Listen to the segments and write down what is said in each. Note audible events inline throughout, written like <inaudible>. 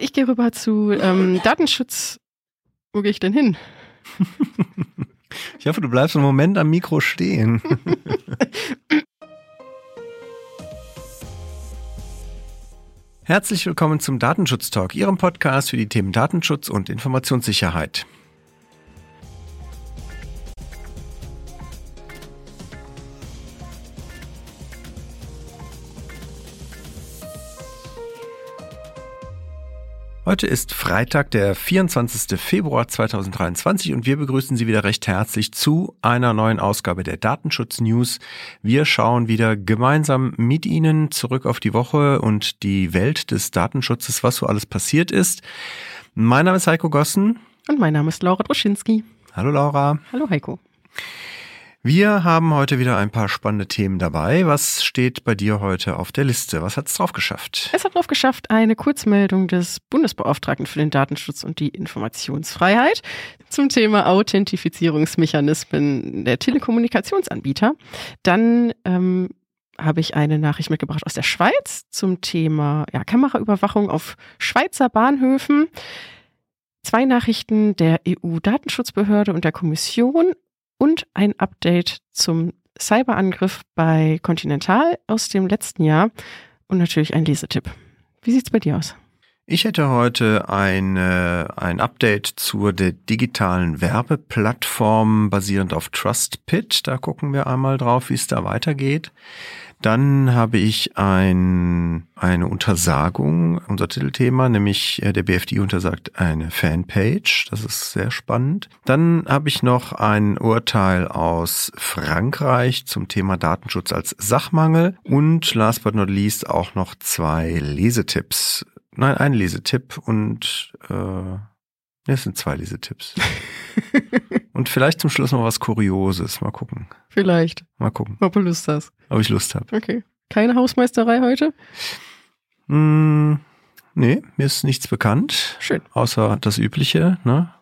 Ich gehe rüber zu ähm, Datenschutz. Wo gehe ich denn hin? <laughs> Ich hoffe, du bleibst einen Moment am Mikro stehen. <laughs> Herzlich willkommen zum Datenschutz Talk, Ihrem Podcast für die Themen Datenschutz und Informationssicherheit. Heute ist Freitag, der 24. Februar 2023 und wir begrüßen Sie wieder recht herzlich zu einer neuen Ausgabe der Datenschutz News. Wir schauen wieder gemeinsam mit Ihnen zurück auf die Woche und die Welt des Datenschutzes, was so alles passiert ist. Mein Name ist Heiko Gossen. Und mein Name ist Laura Droschinski. Hallo Laura. Hallo Heiko. Wir haben heute wieder ein paar spannende Themen dabei. Was steht bei dir heute auf der Liste? Was hat es drauf geschafft? Es hat drauf geschafft eine Kurzmeldung des Bundesbeauftragten für den Datenschutz und die Informationsfreiheit zum Thema Authentifizierungsmechanismen der Telekommunikationsanbieter. Dann ähm, habe ich eine Nachricht mitgebracht aus der Schweiz zum Thema ja, Kameraüberwachung auf Schweizer Bahnhöfen. Zwei Nachrichten der EU-Datenschutzbehörde und der Kommission und ein Update zum Cyberangriff bei Continental aus dem letzten Jahr und natürlich ein Lesetipp. Wie sieht's bei dir aus? Ich hätte heute eine, ein Update zur digitalen Werbeplattform basierend auf TrustPit. Da gucken wir einmal drauf, wie es da weitergeht. Dann habe ich ein, eine Untersagung, unser Titelthema, nämlich äh, der BFD untersagt eine Fanpage. Das ist sehr spannend. Dann habe ich noch ein Urteil aus Frankreich zum Thema Datenschutz als Sachmangel und last but not least auch noch zwei Lesetipps. Nein, ein Lesetipp und äh, es sind zwei Lesetipps. <laughs> Und vielleicht zum Schluss noch was Kurioses. Mal gucken. Vielleicht. Mal gucken. Ob du Lust hast. Ob ich Lust habe. Okay. Keine Hausmeisterei heute? Mm, nee, mir ist nichts bekannt. Schön. Außer das Übliche, ne?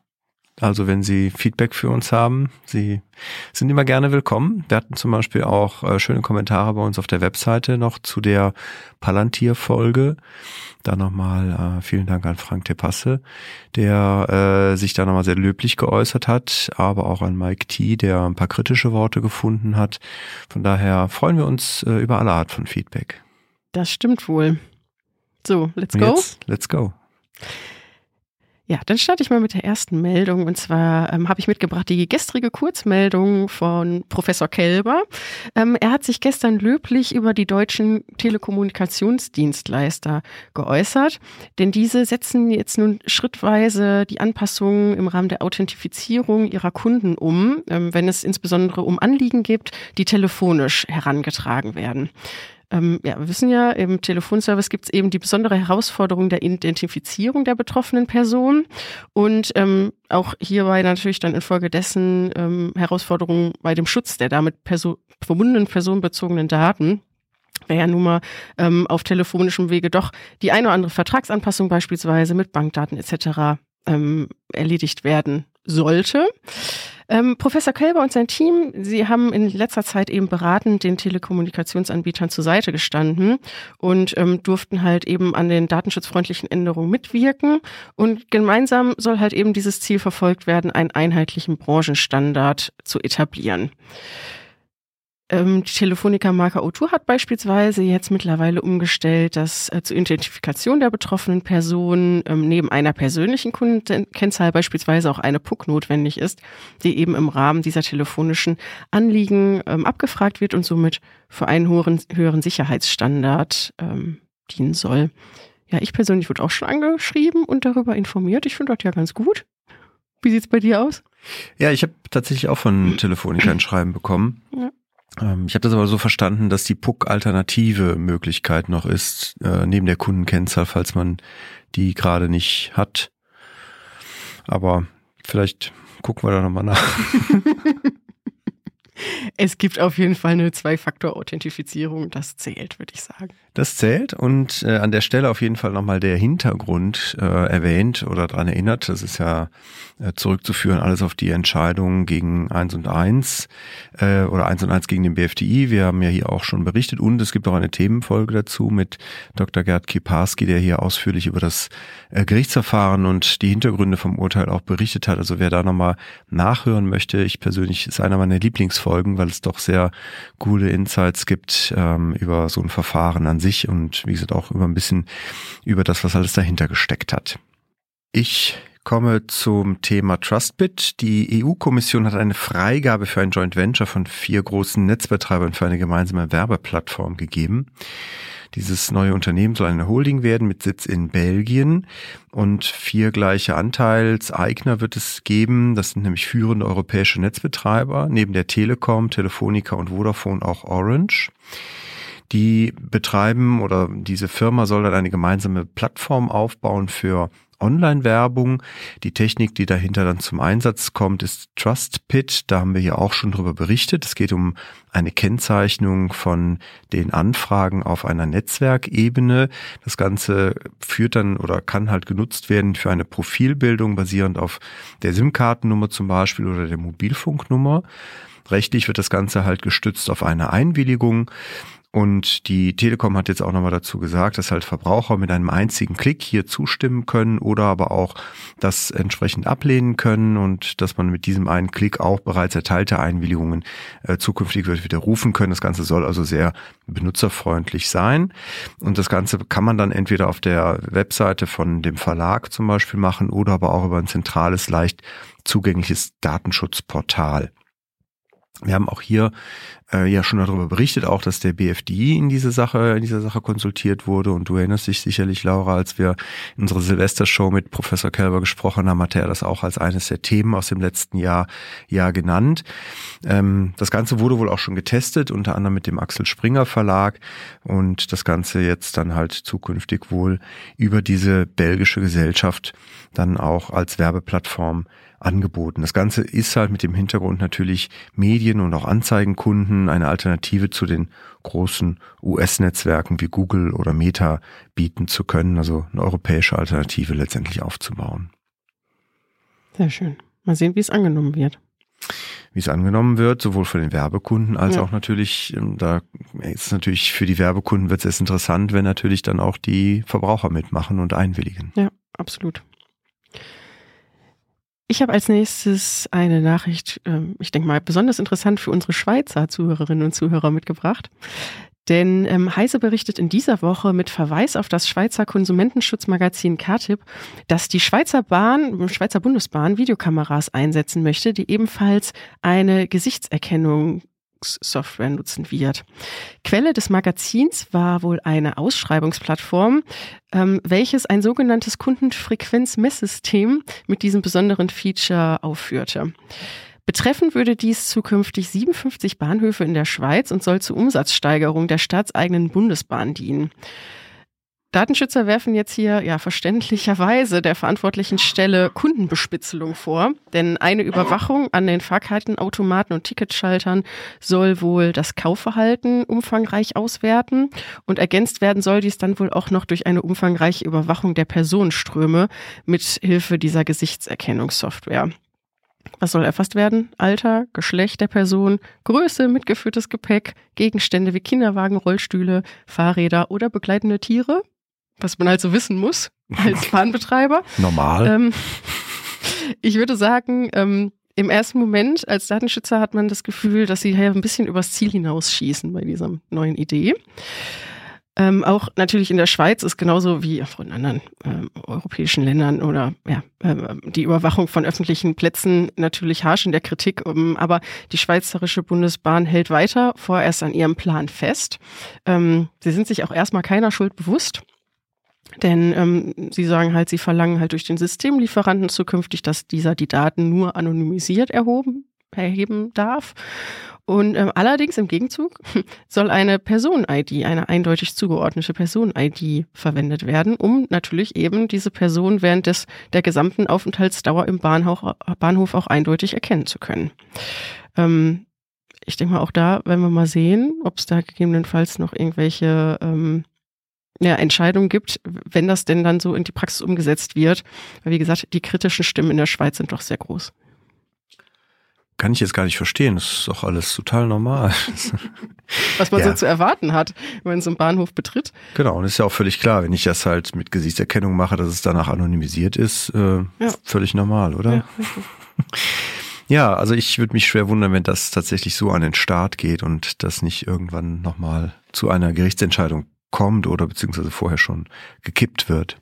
Also wenn Sie Feedback für uns haben, Sie sind immer gerne willkommen. Wir hatten zum Beispiel auch äh, schöne Kommentare bei uns auf der Webseite noch zu der Palantir-Folge. Da nochmal äh, vielen Dank an Frank Tepasse, der äh, sich da nochmal sehr löblich geäußert hat, aber auch an Mike T, der ein paar kritische Worte gefunden hat. Von daher freuen wir uns äh, über alle Art von Feedback. Das stimmt wohl. So, let's go. Jetzt, let's go. Ja, dann starte ich mal mit der ersten Meldung. Und zwar ähm, habe ich mitgebracht die gestrige Kurzmeldung von Professor Kelber. Ähm, er hat sich gestern löblich über die deutschen Telekommunikationsdienstleister geäußert, denn diese setzen jetzt nun schrittweise die Anpassungen im Rahmen der Authentifizierung ihrer Kunden um, ähm, wenn es insbesondere um Anliegen gibt, die telefonisch herangetragen werden ähm, ja, wir wissen ja, im Telefonservice gibt es eben die besondere Herausforderung der Identifizierung der betroffenen Person und ähm, auch hierbei natürlich dann infolgedessen ähm, Herausforderungen bei dem Schutz der damit perso verbundenen personenbezogenen Daten wäre ja nun mal ähm, auf telefonischem Wege doch die eine oder andere Vertragsanpassung beispielsweise mit Bankdaten etc. Ähm, erledigt werden sollte. Ähm, Professor Kelber und sein Team, sie haben in letzter Zeit eben beratend den Telekommunikationsanbietern zur Seite gestanden und ähm, durften halt eben an den datenschutzfreundlichen Änderungen mitwirken. Und gemeinsam soll halt eben dieses Ziel verfolgt werden, einen einheitlichen Branchenstandard zu etablieren. Ähm, die Telefonica-Marke O2 hat beispielsweise jetzt mittlerweile umgestellt, dass äh, zur Identifikation der betroffenen Person ähm, neben einer persönlichen Kundenkennzahl beispielsweise auch eine PUC notwendig ist, die eben im Rahmen dieser telefonischen Anliegen ähm, abgefragt wird und somit für einen höheren, höheren Sicherheitsstandard ähm, dienen soll. Ja, ich persönlich wurde auch schon angeschrieben und darüber informiert. Ich finde das ja ganz gut. Wie sieht's bei dir aus? Ja, ich habe tatsächlich auch von Telefonica ein Schreiben bekommen. Ja. Ähm, ich habe das aber so verstanden, dass die PUC alternative Möglichkeit noch ist, äh, neben der Kundenkennzahl, falls man die gerade nicht hat. Aber vielleicht gucken wir da nochmal nach. <laughs> Es gibt auf jeden Fall eine Zwei-Faktor-Authentifizierung, das zählt, würde ich sagen. Das zählt und äh, an der Stelle auf jeden Fall nochmal der Hintergrund äh, erwähnt oder daran erinnert. Das ist ja äh, zurückzuführen alles auf die Entscheidung gegen 1 und 1 äh, oder 1 und 1 gegen den BFDI. Wir haben ja hier auch schon berichtet und es gibt auch eine Themenfolge dazu mit Dr. Gerd Kiparski, der hier ausführlich über das äh, Gerichtsverfahren und die Hintergründe vom Urteil auch berichtet hat. Also wer da nochmal nachhören möchte, ich persönlich ist einer meiner Lieblingsfolgen, weil es doch sehr gute Insights gibt ähm, über so ein Verfahren an sich und wie gesagt auch über ein bisschen über das, was alles dahinter gesteckt hat. Ich komme zum Thema Trustbit. Die EU-Kommission hat eine Freigabe für ein Joint Venture von vier großen Netzbetreibern für eine gemeinsame Werbeplattform gegeben. Dieses neue Unternehmen soll eine Holding werden mit Sitz in Belgien und vier gleiche Anteilseigner wird es geben. Das sind nämlich führende europäische Netzbetreiber, neben der Telekom, Telefonica und Vodafone auch Orange. Die betreiben oder diese Firma soll dann eine gemeinsame Plattform aufbauen für Online-Werbung. Die Technik, die dahinter dann zum Einsatz kommt, ist TrustPit. Da haben wir hier auch schon drüber berichtet. Es geht um eine Kennzeichnung von den Anfragen auf einer Netzwerkebene. Das Ganze führt dann oder kann halt genutzt werden für eine Profilbildung basierend auf der SIM-Kartennummer zum Beispiel oder der Mobilfunknummer. Rechtlich wird das Ganze halt gestützt auf eine Einwilligung. Und die Telekom hat jetzt auch nochmal dazu gesagt, dass halt Verbraucher mit einem einzigen Klick hier zustimmen können oder aber auch das entsprechend ablehnen können und dass man mit diesem einen Klick auch bereits erteilte Einwilligungen äh, zukünftig wird widerrufen können. Das Ganze soll also sehr benutzerfreundlich sein. Und das Ganze kann man dann entweder auf der Webseite von dem Verlag zum Beispiel machen oder aber auch über ein zentrales, leicht zugängliches Datenschutzportal. Wir haben auch hier äh, ja schon darüber berichtet, auch dass der BFDI in diese Sache, in dieser Sache konsultiert wurde. Und du erinnerst dich sicherlich, Laura, als wir in unserer Silvestershow mit Professor Kelber gesprochen haben, hatte er das auch als eines der Themen aus dem letzten Jahr, Jahr genannt. Ähm, das Ganze wurde wohl auch schon getestet, unter anderem mit dem Axel Springer Verlag. Und das Ganze jetzt dann halt zukünftig wohl über diese belgische Gesellschaft dann auch als Werbeplattform angeboten. Das Ganze ist halt mit dem Hintergrund natürlich Medien und auch Anzeigenkunden eine Alternative zu den großen US-Netzwerken wie Google oder Meta bieten zu können, also eine europäische Alternative letztendlich aufzubauen. Sehr schön. Mal sehen, wie es angenommen wird. Wie es angenommen wird, sowohl von den Werbekunden als ja. auch natürlich, ähm, da ist natürlich für die Werbekunden wird es erst interessant, wenn natürlich dann auch die Verbraucher mitmachen und einwilligen. Ja, absolut. Ich habe als nächstes eine Nachricht, ähm, ich denke mal, besonders interessant für unsere Schweizer Zuhörerinnen und Zuhörer mitgebracht. Denn ähm, Heise berichtet in dieser Woche mit Verweis auf das Schweizer Konsumentenschutzmagazin KTIP, dass die Schweizer Bahn, Schweizer Bundesbahn Videokameras einsetzen möchte, die ebenfalls eine Gesichtserkennung Software nutzen wird. Quelle des Magazins war wohl eine Ausschreibungsplattform, ähm, welches ein sogenanntes Kundenfrequenzmesssystem mit diesem besonderen Feature aufführte. Betreffen würde dies zukünftig 57 Bahnhöfe in der Schweiz und soll zur Umsatzsteigerung der staatseigenen Bundesbahn dienen. Datenschützer werfen jetzt hier ja verständlicherweise der verantwortlichen Stelle Kundenbespitzelung vor, denn eine Überwachung an den Fahrkartenautomaten und Ticketschaltern soll wohl das Kaufverhalten umfangreich auswerten und ergänzt werden soll dies dann wohl auch noch durch eine umfangreiche Überwachung der Personenströme mit Hilfe dieser Gesichtserkennungssoftware. Was soll erfasst werden? Alter, Geschlecht der Person, Größe, mitgeführtes Gepäck, Gegenstände wie Kinderwagen, Rollstühle, Fahrräder oder begleitende Tiere? Was man halt so wissen muss <laughs> als Bahnbetreiber. Normal. Ähm, <laughs> ich würde sagen, ähm, im ersten Moment als Datenschützer hat man das Gefühl, dass sie hier ein bisschen übers Ziel hinausschießen bei dieser neuen Idee. Ähm, auch natürlich in der Schweiz ist genauso wie auch in anderen ähm, europäischen Ländern oder ja, äh, die Überwachung von öffentlichen Plätzen natürlich harsch in der Kritik. Um, aber die Schweizerische Bundesbahn hält weiter vorerst an ihrem Plan fest. Ähm, sie sind sich auch erstmal keiner Schuld bewusst. Denn ähm, sie sagen halt, sie verlangen halt durch den Systemlieferanten zukünftig, dass dieser die Daten nur anonymisiert erhoben, erheben darf. Und ähm, allerdings im Gegenzug <laughs> soll eine Person-ID, eine eindeutig zugeordnete Person-ID verwendet werden, um natürlich eben diese Person während des der gesamten Aufenthaltsdauer im Bahnhof, Bahnhof auch eindeutig erkennen zu können. Ähm, ich denke mal auch da, wenn wir mal sehen, ob es da gegebenenfalls noch irgendwelche ähm, ja, Entscheidung gibt, wenn das denn dann so in die Praxis umgesetzt wird. Weil wie gesagt, die kritischen Stimmen in der Schweiz sind doch sehr groß. Kann ich jetzt gar nicht verstehen. Das ist doch alles total normal. <laughs> Was man ja. so zu erwarten hat, wenn man so einen Bahnhof betritt. Genau, und ist ja auch völlig klar, wenn ich das halt mit Gesichtserkennung mache, dass es danach anonymisiert ist, äh, ja. völlig normal, oder? Ja, <laughs> ja also ich würde mich schwer wundern, wenn das tatsächlich so an den Start geht und das nicht irgendwann nochmal zu einer Gerichtsentscheidung kommt oder beziehungsweise vorher schon gekippt wird.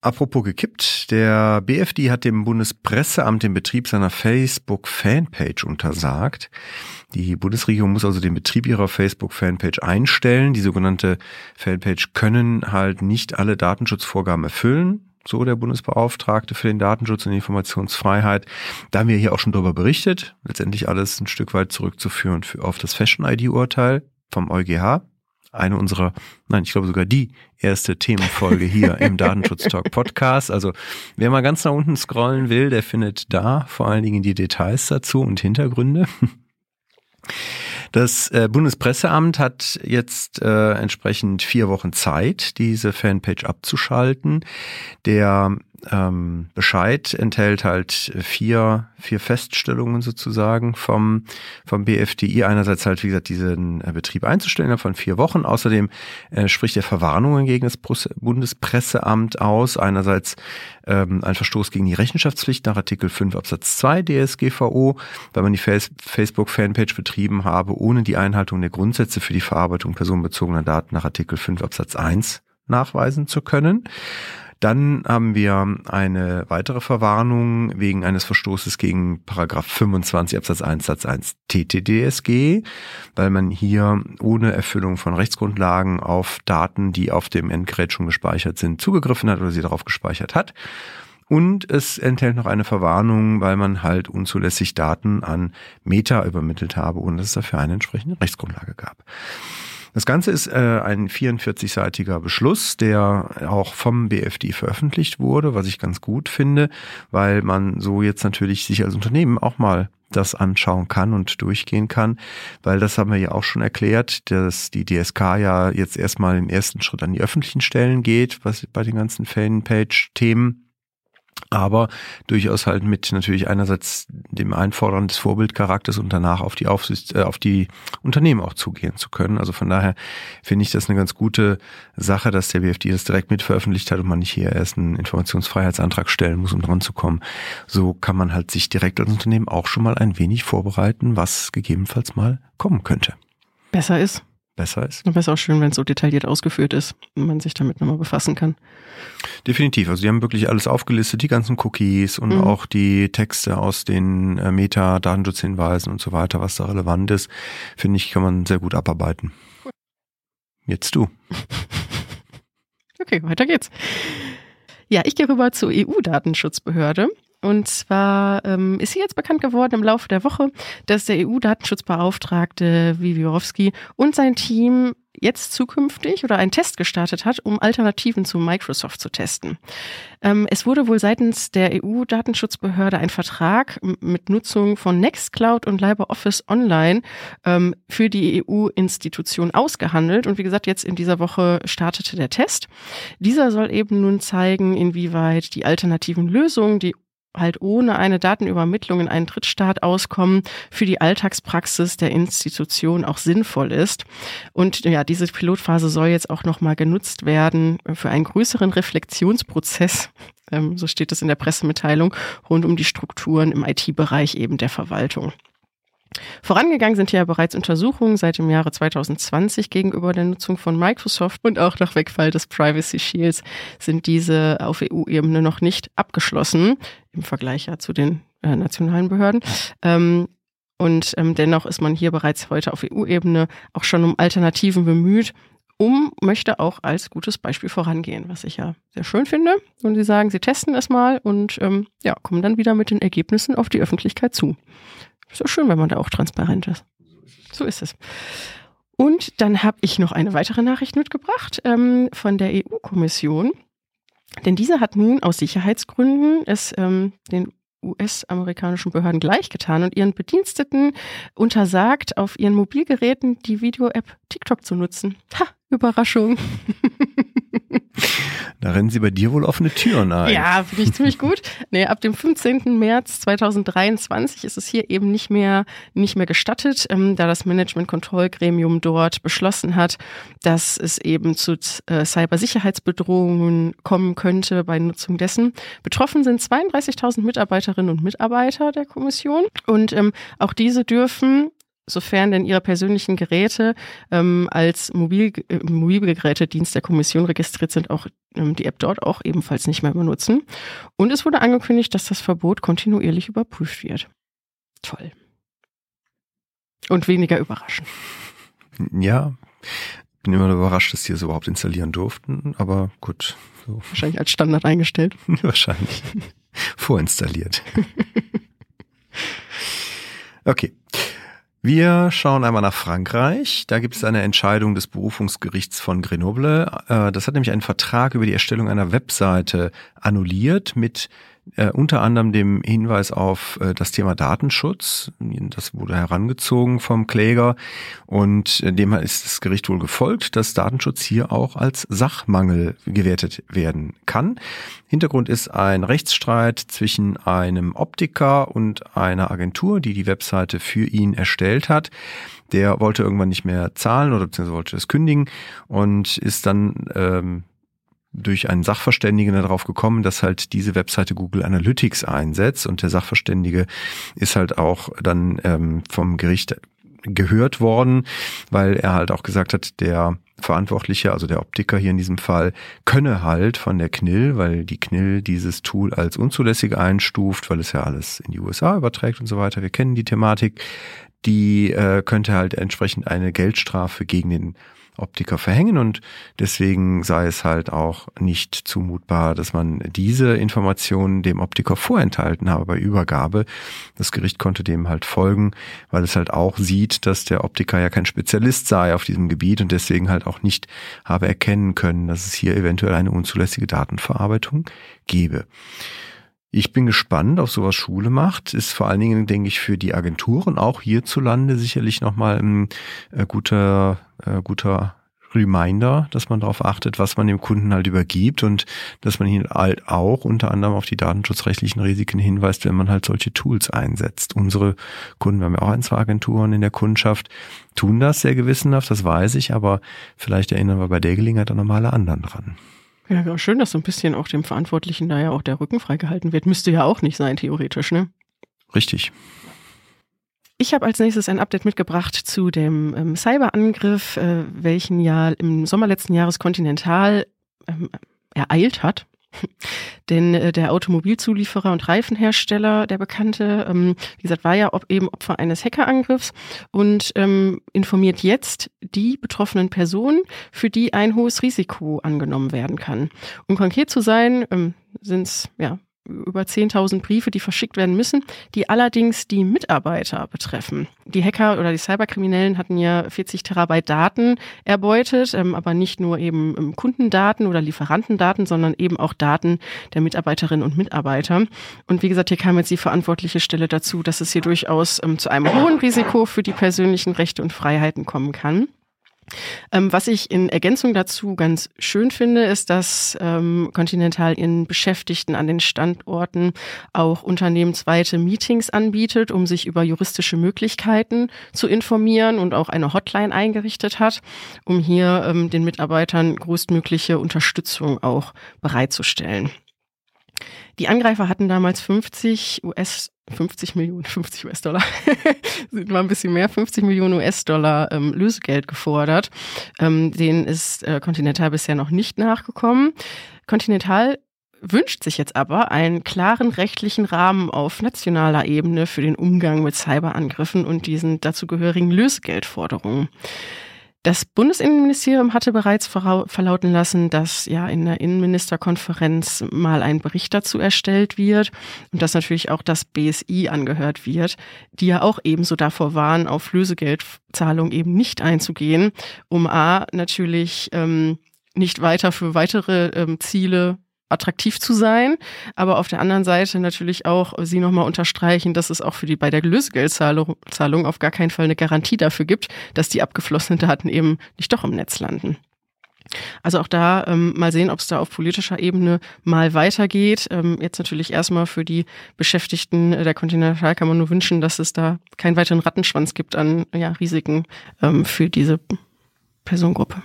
Apropos gekippt, der BFD hat dem Bundespresseamt den Betrieb seiner Facebook-Fanpage untersagt. Die Bundesregierung muss also den Betrieb ihrer Facebook-Fanpage einstellen. Die sogenannte Fanpage können halt nicht alle Datenschutzvorgaben erfüllen so der Bundesbeauftragte für den Datenschutz und die Informationsfreiheit. Da haben wir hier auch schon darüber berichtet. Letztendlich alles ein Stück weit zurückzuführen auf das Fashion-ID-Urteil vom EuGH. Eine unserer, nein, ich glaube sogar die erste Themenfolge hier im <laughs> Datenschutz Talk Podcast. Also wer mal ganz nach unten scrollen will, der findet da vor allen Dingen die Details dazu und Hintergründe. Das äh, Bundespresseamt hat jetzt äh, entsprechend vier Wochen Zeit, diese Fanpage abzuschalten. Der ähm, Bescheid enthält halt vier, vier Feststellungen sozusagen vom, vom BFDI. Einerseits halt, wie gesagt, diesen äh, Betrieb einzustellen von vier Wochen. Außerdem äh, spricht er Verwarnungen gegen das Bundespresseamt aus. Einerseits ähm, ein Verstoß gegen die Rechenschaftspflicht nach Artikel 5 Absatz 2 DSGVO, weil man die Facebook-Fanpage betrieben habe, ohne die Einhaltung der Grundsätze für die Verarbeitung personenbezogener Daten nach Artikel 5 Absatz 1 nachweisen zu können. Dann haben wir eine weitere Verwarnung wegen eines Verstoßes gegen Paragraph 25 Absatz 1 Satz 1 TTDSG, weil man hier ohne Erfüllung von Rechtsgrundlagen auf Daten, die auf dem Endgerät schon gespeichert sind, zugegriffen hat oder sie darauf gespeichert hat. Und es enthält noch eine Verwarnung, weil man halt unzulässig Daten an Meta übermittelt habe, ohne dass es dafür eine entsprechende Rechtsgrundlage gab. Das Ganze ist äh, ein 44-seitiger Beschluss, der auch vom BFD veröffentlicht wurde, was ich ganz gut finde, weil man so jetzt natürlich sich als Unternehmen auch mal das anschauen kann und durchgehen kann, weil das haben wir ja auch schon erklärt, dass die DSK ja jetzt erstmal im ersten Schritt an die öffentlichen Stellen geht, was bei den ganzen Fanpage-Themen aber durchaus halt mit natürlich einerseits dem Einfordern des Vorbildcharakters und danach auf die Aufsicht, äh, auf die Unternehmen auch zugehen zu können. Also von daher finde ich das eine ganz gute Sache, dass der BFD das direkt mit veröffentlicht hat und man nicht hier erst einen Informationsfreiheitsantrag stellen muss, um dran zu kommen. So kann man halt sich direkt als Unternehmen auch schon mal ein wenig vorbereiten, was gegebenenfalls mal kommen könnte. Besser ist besser ist. Und ist auch schön, wenn es so detailliert ausgeführt ist und man sich damit nochmal befassen kann. Definitiv. Also die haben wirklich alles aufgelistet, die ganzen Cookies und mhm. auch die Texte aus den äh, Meta-Datenschutzhinweisen und so weiter, was da relevant ist, finde ich, kann man sehr gut abarbeiten. Jetzt du. <laughs> okay, weiter geht's. Ja, ich gehe rüber zur EU-Datenschutzbehörde. Und zwar ähm, ist sie jetzt bekannt geworden im Laufe der Woche, dass der EU-Datenschutzbeauftragte Wiwiorowski und sein Team jetzt zukünftig oder einen Test gestartet hat, um Alternativen zu Microsoft zu testen. Ähm, es wurde wohl seitens der EU-Datenschutzbehörde ein Vertrag mit Nutzung von Nextcloud und LibreOffice Online ähm, für die EU-Institution ausgehandelt. Und wie gesagt, jetzt in dieser Woche startete der Test. Dieser soll eben nun zeigen, inwieweit die alternativen Lösungen, die halt ohne eine Datenübermittlung in einen Drittstaat auskommen, für die Alltagspraxis der Institution auch sinnvoll ist. Und ja, diese Pilotphase soll jetzt auch nochmal genutzt werden für einen größeren Reflexionsprozess, ähm, so steht es in der Pressemitteilung, rund um die Strukturen im IT-Bereich eben der Verwaltung. Vorangegangen sind ja bereits Untersuchungen seit dem Jahre 2020 gegenüber der Nutzung von Microsoft und auch nach Wegfall des Privacy Shields sind diese auf EU-Ebene noch nicht abgeschlossen, im Vergleich ja zu den äh, nationalen Behörden. Ähm, und ähm, dennoch ist man hier bereits heute auf EU-Ebene auch schon um Alternativen bemüht, um möchte auch als gutes Beispiel vorangehen, was ich ja sehr schön finde. Und sie sagen, sie testen es mal und ähm, ja, kommen dann wieder mit den Ergebnissen auf die Öffentlichkeit zu. Ist doch schön, wenn man da auch transparent ist. So ist es. Und dann habe ich noch eine weitere Nachricht mitgebracht ähm, von der EU-Kommission. Denn diese hat nun aus Sicherheitsgründen es ähm, den US-amerikanischen Behörden gleichgetan und ihren Bediensteten untersagt, auf ihren Mobilgeräten die Video-App TikTok zu nutzen. Ha, Überraschung. <laughs> <laughs> Da rennen sie bei dir wohl offene Türen ein. Ja, finde ich ziemlich gut. Nee, ab dem 15. März 2023 ist es hier eben nicht mehr, nicht mehr gestattet, ähm, da das Management-Kontrollgremium dort beschlossen hat, dass es eben zu äh, Cybersicherheitsbedrohungen kommen könnte bei Nutzung dessen. Betroffen sind 32.000 Mitarbeiterinnen und Mitarbeiter der Kommission und ähm, auch diese dürfen sofern denn ihre persönlichen Geräte ähm, als Mobil, äh, Mobilgerätedienst der Kommission registriert sind, auch ähm, die App dort auch ebenfalls nicht mehr benutzen. Und es wurde angekündigt, dass das Verbot kontinuierlich überprüft wird. Toll. Und weniger überraschend. Ja, bin immer überrascht, dass die es überhaupt installieren durften, aber gut. So. Wahrscheinlich als Standard eingestellt. <laughs> Wahrscheinlich. Vorinstalliert. <laughs> okay. Wir schauen einmal nach Frankreich. Da gibt es eine Entscheidung des Berufungsgerichts von Grenoble. Äh, das hat nämlich einen Vertrag über die Erstellung einer Webseite annulliert mit äh, unter anderem dem Hinweis auf äh, das Thema Datenschutz. Das wurde herangezogen vom Kläger und äh, dem ist das Gericht wohl gefolgt, dass Datenschutz hier auch als Sachmangel gewertet werden kann. Hintergrund ist ein Rechtsstreit zwischen einem Optiker und einer Agentur, die die Webseite für ihn erstellt hat der wollte irgendwann nicht mehr zahlen oder beziehungsweise wollte es kündigen und ist dann ähm, durch einen Sachverständigen darauf gekommen, dass halt diese Webseite Google Analytics einsetzt und der Sachverständige ist halt auch dann ähm, vom Gericht gehört worden, weil er halt auch gesagt hat, der Verantwortliche, also der Optiker hier in diesem Fall, könne halt von der KNIL, weil die KNIL dieses Tool als unzulässig einstuft, weil es ja alles in die USA überträgt und so weiter. Wir kennen die Thematik. Die äh, könnte halt entsprechend eine Geldstrafe gegen den Optiker verhängen und deswegen sei es halt auch nicht zumutbar, dass man diese Informationen dem Optiker vorenthalten habe bei Übergabe. Das Gericht konnte dem halt folgen, weil es halt auch sieht, dass der Optiker ja kein Spezialist sei auf diesem Gebiet und deswegen halt auch nicht habe erkennen können, dass es hier eventuell eine unzulässige Datenverarbeitung gebe. Ich bin gespannt, ob sowas Schule macht. Ist vor allen Dingen, denke ich, für die Agenturen auch hierzulande sicherlich nochmal ein äh, guter, äh, guter Reminder, dass man darauf achtet, was man dem Kunden halt übergibt und dass man ihn halt auch unter anderem auf die datenschutzrechtlichen Risiken hinweist, wenn man halt solche Tools einsetzt. Unsere Kunden, wir haben ja auch ein, zwei Agenturen in der Kundschaft, tun das sehr gewissenhaft, das weiß ich, aber vielleicht erinnern wir bei der Gelegenheit auch nochmal alle anderen dran. Ja, schön, dass so ein bisschen auch dem Verantwortlichen da ja auch der Rücken freigehalten wird. Müsste ja auch nicht sein, theoretisch, ne? Richtig. Ich habe als nächstes ein Update mitgebracht zu dem ähm, Cyberangriff, äh, welchen ja im Sommer letzten Jahres Continental ähm, ereilt hat. <laughs> Denn äh, der Automobilzulieferer und Reifenhersteller, der bekannte, ähm, wie gesagt, war ja ob, eben Opfer eines Hackerangriffs und ähm, informiert jetzt die betroffenen Personen, für die ein hohes Risiko angenommen werden kann. Um konkret zu sein, ähm, sind es ja über 10.000 Briefe, die verschickt werden müssen, die allerdings die Mitarbeiter betreffen. Die Hacker oder die Cyberkriminellen hatten ja 40 Terabyte Daten erbeutet, ähm, aber nicht nur eben ähm, Kundendaten oder Lieferantendaten, sondern eben auch Daten der Mitarbeiterinnen und Mitarbeiter. Und wie gesagt, hier kam jetzt die verantwortliche Stelle dazu, dass es hier durchaus ähm, zu einem hohen Risiko für die persönlichen Rechte und Freiheiten kommen kann. Ähm, was ich in Ergänzung dazu ganz schön finde, ist, dass ähm, Continental ihren Beschäftigten an den Standorten auch unternehmensweite Meetings anbietet, um sich über juristische Möglichkeiten zu informieren und auch eine Hotline eingerichtet hat, um hier ähm, den Mitarbeitern größtmögliche Unterstützung auch bereitzustellen. Die Angreifer hatten damals 50 US 50 Millionen, <laughs> 50 US-Dollar, <laughs> sind mal ein bisschen mehr, 50 Millionen US-Dollar ähm, Lösegeld gefordert. Ähm, denen ist äh, Continental bisher noch nicht nachgekommen. Continental wünscht sich jetzt aber einen klaren rechtlichen Rahmen auf nationaler Ebene für den Umgang mit Cyberangriffen und diesen dazugehörigen Lösegeldforderungen. Das Bundesinnenministerium hatte bereits verlauten lassen, dass ja in der Innenministerkonferenz mal ein Bericht dazu erstellt wird und dass natürlich auch das BSI angehört wird, die ja auch ebenso davor waren, auf Lösegeldzahlung eben nicht einzugehen, um A natürlich ähm, nicht weiter für weitere ähm, Ziele attraktiv zu sein, aber auf der anderen Seite natürlich auch sie nochmal unterstreichen, dass es auch für die bei der Lösegeldzahlung auf gar keinen Fall eine Garantie dafür gibt, dass die abgeflossenen Daten eben nicht doch im Netz landen. Also auch da ähm, mal sehen, ob es da auf politischer Ebene mal weitergeht. Ähm, jetzt natürlich erstmal für die Beschäftigten der Kontinental kann man nur wünschen, dass es da keinen weiteren Rattenschwanz gibt an ja, Risiken ähm, für diese Personengruppe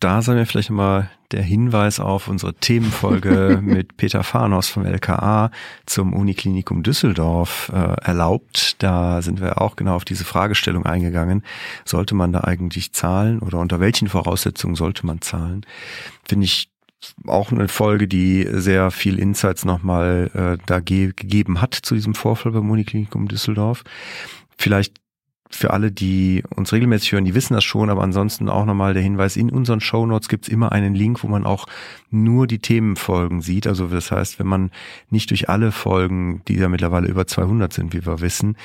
da sei mir vielleicht mal der Hinweis auf unsere Themenfolge <laughs> mit Peter Farnos vom LKA zum Uniklinikum Düsseldorf äh, erlaubt. Da sind wir auch genau auf diese Fragestellung eingegangen. Sollte man da eigentlich zahlen oder unter welchen Voraussetzungen sollte man zahlen? Finde ich auch eine Folge, die sehr viel Insights nochmal äh, da ge gegeben hat zu diesem Vorfall beim Uniklinikum Düsseldorf. Vielleicht für alle, die uns regelmäßig hören, die wissen das schon, aber ansonsten auch nochmal der Hinweis, in unseren Show Notes gibt es immer einen Link, wo man auch nur die Themenfolgen sieht. Also das heißt, wenn man nicht durch alle Folgen, die ja mittlerweile über 200 sind, wie wir wissen,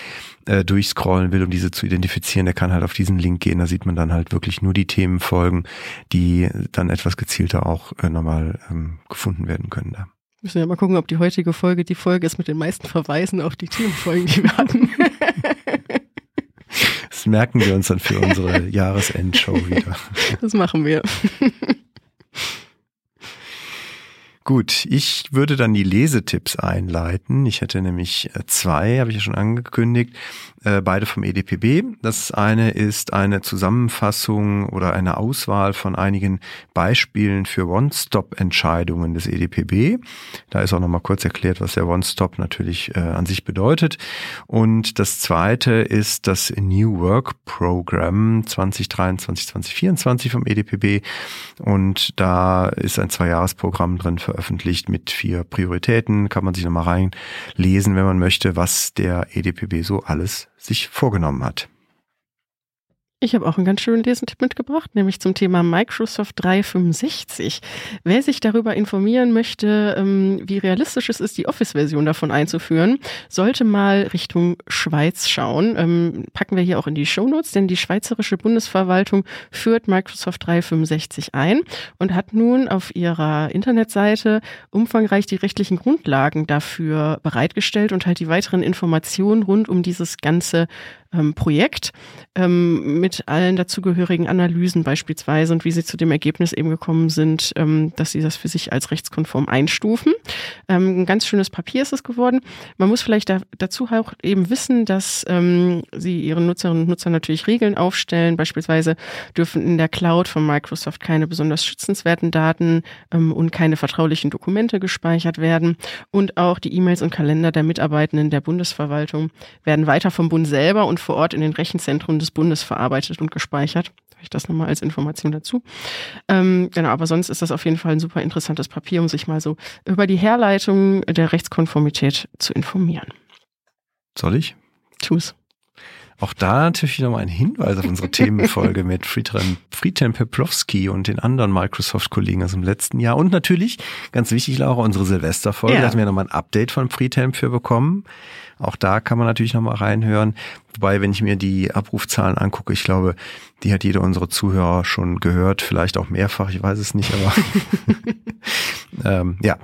äh, durchscrollen will, um diese zu identifizieren, der kann halt auf diesen Link gehen. Da sieht man dann halt wirklich nur die Themenfolgen, die dann etwas gezielter auch äh, nochmal ähm, gefunden werden können da. Müssen wir mal gucken, ob die heutige Folge die Folge ist mit den meisten Verweisen auf die Themenfolgen, die wir hatten. <laughs> <laughs> Das merken wir uns dann für unsere Jahresendshow wieder. Das machen wir. Gut, ich würde dann die Lesetipps einleiten. Ich hätte nämlich äh, zwei, habe ich ja schon angekündigt, äh, beide vom EDPB. Das eine ist eine Zusammenfassung oder eine Auswahl von einigen Beispielen für One-Stop-Entscheidungen des EDPB. Da ist auch nochmal kurz erklärt, was der One-Stop natürlich äh, an sich bedeutet. Und das zweite ist das New Work Program 2023-2024 vom EDPB. Und da ist ein Zweijahresprogramm drin veröffentlicht veröffentlicht mit vier Prioritäten. Kann man sich nochmal reinlesen, wenn man möchte, was der EDPB so alles sich vorgenommen hat. Ich habe auch einen ganz schönen Lesentipp mitgebracht, nämlich zum Thema Microsoft 365. Wer sich darüber informieren möchte, ähm, wie realistisch es ist, die Office-Version davon einzuführen, sollte mal Richtung Schweiz schauen. Ähm, packen wir hier auch in die Shownotes, denn die Schweizerische Bundesverwaltung führt Microsoft 365 ein und hat nun auf ihrer Internetseite umfangreich die rechtlichen Grundlagen dafür bereitgestellt und halt die weiteren Informationen rund um dieses ganze ähm, Projekt ähm, mit allen dazugehörigen Analysen beispielsweise und wie sie zu dem Ergebnis eben gekommen sind, ähm, dass sie das für sich als rechtskonform einstufen. Ähm, ein ganz schönes Papier ist es geworden. Man muss vielleicht da, dazu auch eben wissen, dass ähm, sie ihren Nutzerinnen und Nutzern natürlich Regeln aufstellen. Beispielsweise dürfen in der Cloud von Microsoft keine besonders schützenswerten Daten ähm, und keine vertraulichen Dokumente gespeichert werden. Und auch die E-Mails und Kalender der Mitarbeitenden der Bundesverwaltung werden weiter vom Bund selber und vor Ort in den Rechenzentren des Bundes verarbeitet und gespeichert. Habe ich das nochmal als Information dazu. Ähm, genau, aber sonst ist das auf jeden Fall ein super interessantes Papier, um sich mal so über die Herleitung der Rechtskonformität zu informieren. Soll ich? Tu's. Auch da natürlich nochmal ein Hinweis auf unsere <laughs> Themenfolge mit Friedhelm, Friedhelm Peplowski und den anderen Microsoft-Kollegen aus dem letzten Jahr. Und natürlich, ganz wichtig, Laura, unsere Silvesterfolge. Ja. Da hatten wir nochmal ein Update von Friedhelm für bekommen. Auch da kann man natürlich nochmal reinhören. Wobei, wenn ich mir die Abrufzahlen angucke, ich glaube, die hat jeder unserer Zuhörer schon gehört, vielleicht auch mehrfach, ich weiß es nicht, aber <laughs> <laughs> ähm, ja.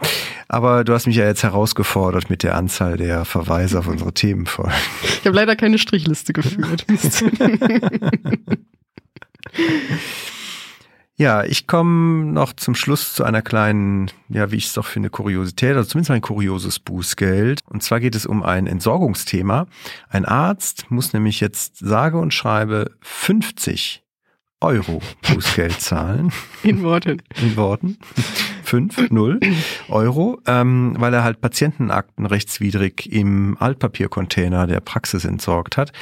Aber du hast mich ja jetzt herausgefordert mit der Anzahl der Verweise auf unsere Themenfolgen. Ich habe leider keine Strichliste geführt. <laughs> Ja, ich komme noch zum Schluss zu einer kleinen, ja, wie ich es doch finde, Kuriosität, also zumindest ein kurioses Bußgeld. Und zwar geht es um ein Entsorgungsthema. Ein Arzt muss nämlich jetzt sage und schreibe 50 Euro Bußgeld zahlen. <laughs> In Worten. In Worten. 5, 0 Euro, ähm, weil er halt Patientenakten rechtswidrig im Altpapiercontainer der Praxis entsorgt hat.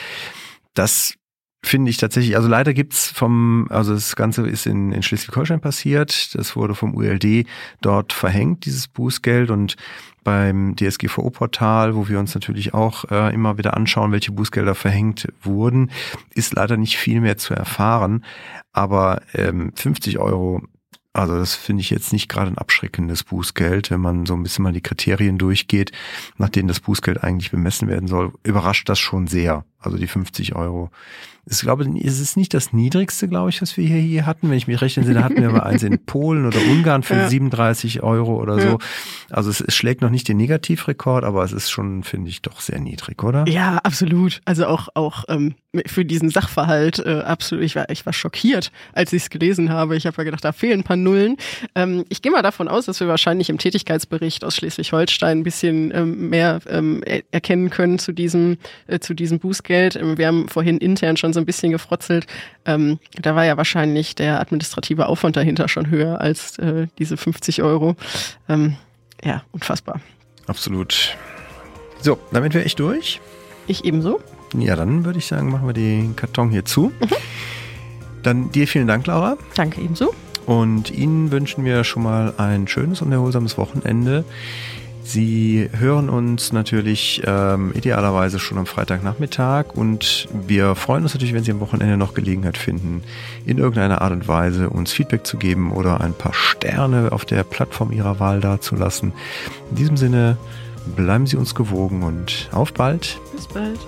Das finde ich tatsächlich, also leider gibt's vom, also das Ganze ist in, in Schleswig-Holstein passiert, das wurde vom ULD dort verhängt, dieses Bußgeld. Und beim DSGVO-Portal, wo wir uns natürlich auch äh, immer wieder anschauen, welche Bußgelder verhängt wurden, ist leider nicht viel mehr zu erfahren, aber ähm, 50 Euro also das finde ich jetzt nicht gerade ein abschreckendes Bußgeld, wenn man so ein bisschen mal die Kriterien durchgeht, nach denen das Bußgeld eigentlich bemessen werden soll, überrascht das schon sehr. Also die 50 Euro Ich glaube, es ist nicht das niedrigste, glaube ich, was wir hier, hier hatten. Wenn ich mich recht entsinne, hatten wir mal eins in Polen oder Ungarn für <laughs> ja. 37 Euro oder so. Ja. Also es, es, schlägt noch nicht den Negativrekord, aber es ist schon, finde ich, doch sehr niedrig, oder? Ja, absolut. Also auch, auch ähm, für diesen Sachverhalt äh, absolut. Ich war, ich war schockiert, als ich es gelesen habe. Ich habe ja gedacht, da fehlen ein paar Nullen. Ähm, ich gehe mal davon aus, dass wir wahrscheinlich im Tätigkeitsbericht aus Schleswig-Holstein ein bisschen ähm, mehr ähm, erkennen können zu diesem, äh, zu diesem Bußgeld. Ähm, wir haben vorhin intern schon so ein bisschen gefrotzelt. Ähm, da war ja wahrscheinlich der administrative Aufwand dahinter schon höher als äh, diese 50 Euro. Ähm, ja, unfassbar. Absolut. So, damit wäre ich durch. Ich ebenso. Ja, dann würde ich sagen, machen wir den Karton hier zu. Mhm. Dann dir vielen Dank, Laura. Danke ebenso. Und Ihnen wünschen wir schon mal ein schönes und erholsames Wochenende. Sie hören uns natürlich ähm, idealerweise schon am Freitagnachmittag und wir freuen uns natürlich, wenn Sie am Wochenende noch Gelegenheit finden, in irgendeiner Art und Weise uns Feedback zu geben oder ein paar Sterne auf der Plattform Ihrer Wahl dazulassen. In diesem Sinne bleiben Sie uns gewogen und auf bald. Bis bald.